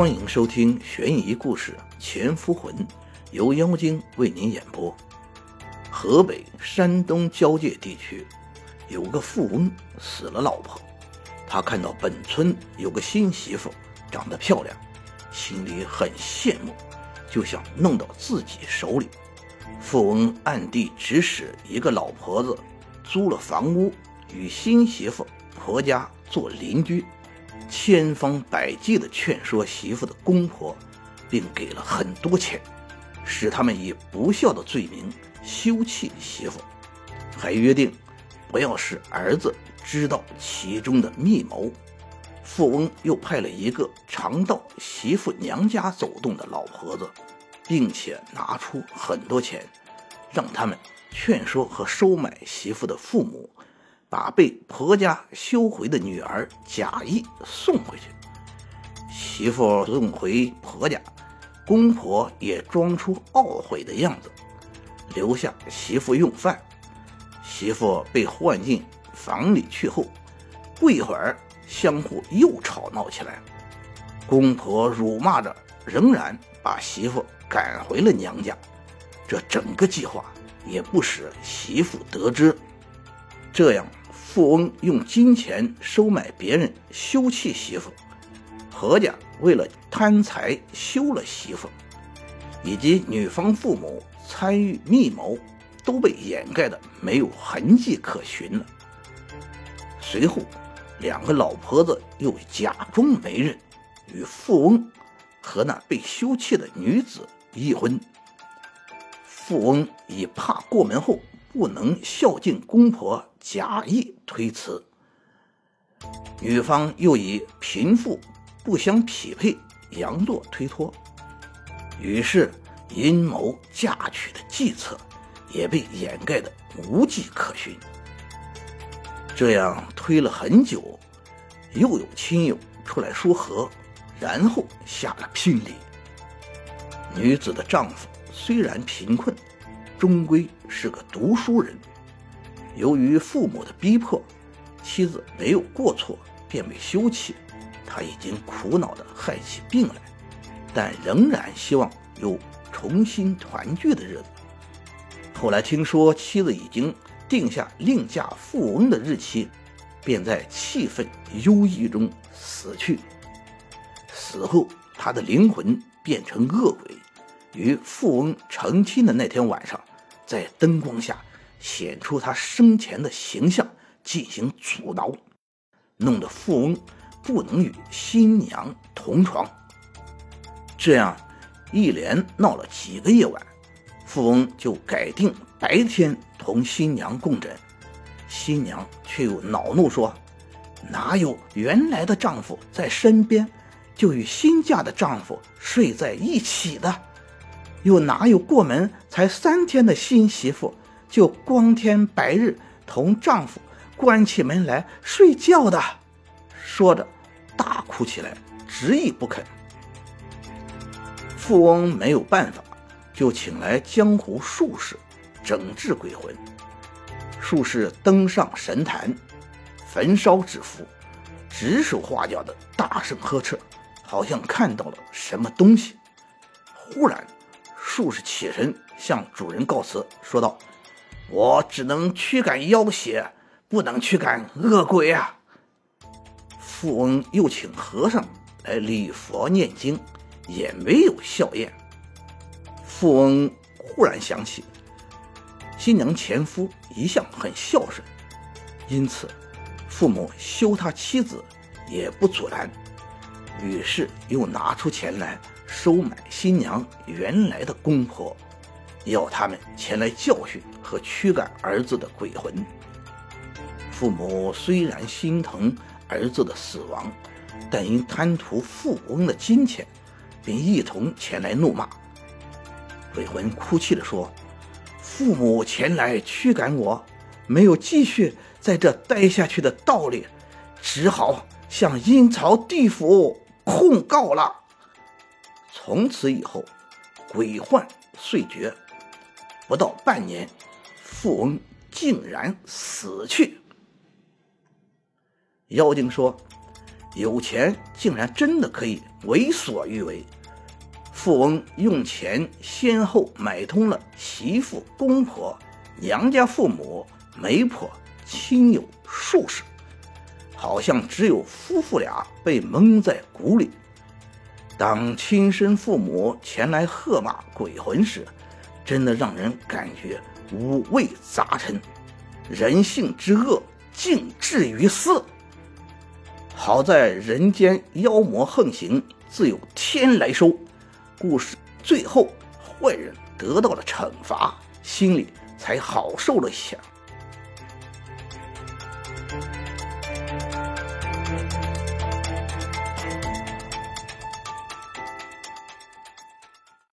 欢迎收听悬疑故事《潜伏魂》，由妖精为您演播。河北、山东交界地区有个富翁死了老婆，他看到本村有个新媳妇长得漂亮，心里很羡慕，就想弄到自己手里。富翁暗地指使一个老婆子租了房屋，与新媳妇婆家做邻居。千方百计地劝说媳妇的公婆，并给了很多钱，使他们以不孝的罪名休弃媳妇，还约定不要使儿子知道其中的密谋。富翁又派了一个常到媳妇娘家走动的老婆子，并且拿出很多钱，让他们劝说和收买媳妇的父母。把被婆家休回的女儿假意送回去，媳妇送回婆家，公婆也装出懊悔的样子，留下媳妇用饭。媳妇被唤进房里去后，不一会儿，相互又吵闹起来，公婆辱骂着，仍然把媳妇赶回了娘家。这整个计划也不使媳妇得知，这样。富翁用金钱收买别人休弃媳妇，何家为了贪财休了媳妇，以及女方父母参与密谋，都被掩盖的没有痕迹可寻了。随后，两个老婆子又假装媒人，与富翁和那被休弃的女子议婚。富翁以怕过门后不能孝敬公婆。假意推辞，女方又以贫富不相匹配，佯作推脱，于是阴谋嫁娶的计策也被掩盖的无迹可寻。这样推了很久，又有亲友出来说和，然后下了聘礼。女子的丈夫虽然贫困，终归是个读书人。由于父母的逼迫，妻子没有过错便被休弃。他已经苦恼的害起病来，但仍然希望有重新团聚的日子。后来听说妻子已经定下另嫁富翁的日期，便在气愤忧郁中死去。死后，他的灵魂变成恶鬼，与富翁成亲的那天晚上，在灯光下。显出他生前的形象进行阻挠，弄得富翁不能与新娘同床。这样一连闹了几个夜晚，富翁就改定白天同新娘共枕。新娘却又恼怒说：“哪有原来的丈夫在身边，就与新嫁的丈夫睡在一起的？又哪有过门才三天的新媳妇？”就光天白日同丈夫关起门来睡觉的，说着大哭起来，执意不肯。富翁没有办法，就请来江湖术士整治鬼魂。术士登上神坛，焚烧纸符，指手画脚的大声呵斥，好像看到了什么东西。忽然，术士起身向主人告辞，说道。我只能驱赶妖邪，不能驱赶恶鬼啊！富翁又请和尚来礼佛念经，也没有效验。富翁忽然想起，新娘前夫一向很孝顺，因此父母休他妻子也不阻拦。于是又拿出钱来收买新娘原来的公婆。要他们前来教训和驱赶儿子的鬼魂。父母虽然心疼儿子的死亡，但因贪图富翁的金钱，便一同前来怒骂。鬼魂哭泣地说：“父母前来驱赶我，没有继续在这待下去的道理，只好向阴曹地府控告了。”从此以后，鬼患遂绝。不到半年，富翁竟然死去。妖精说：“有钱竟然真的可以为所欲为。富翁用钱先后买通了媳妇、公婆、娘家父母、媒婆、亲友数十，好像只有夫妇俩被蒙在鼓里。当亲生父母前来喝骂鬼魂时，真的让人感觉五味杂陈，人性之恶竟至于斯。好在人间妖魔横行，自有天来收。故事最后，坏人得到了惩罚，心里才好受了些。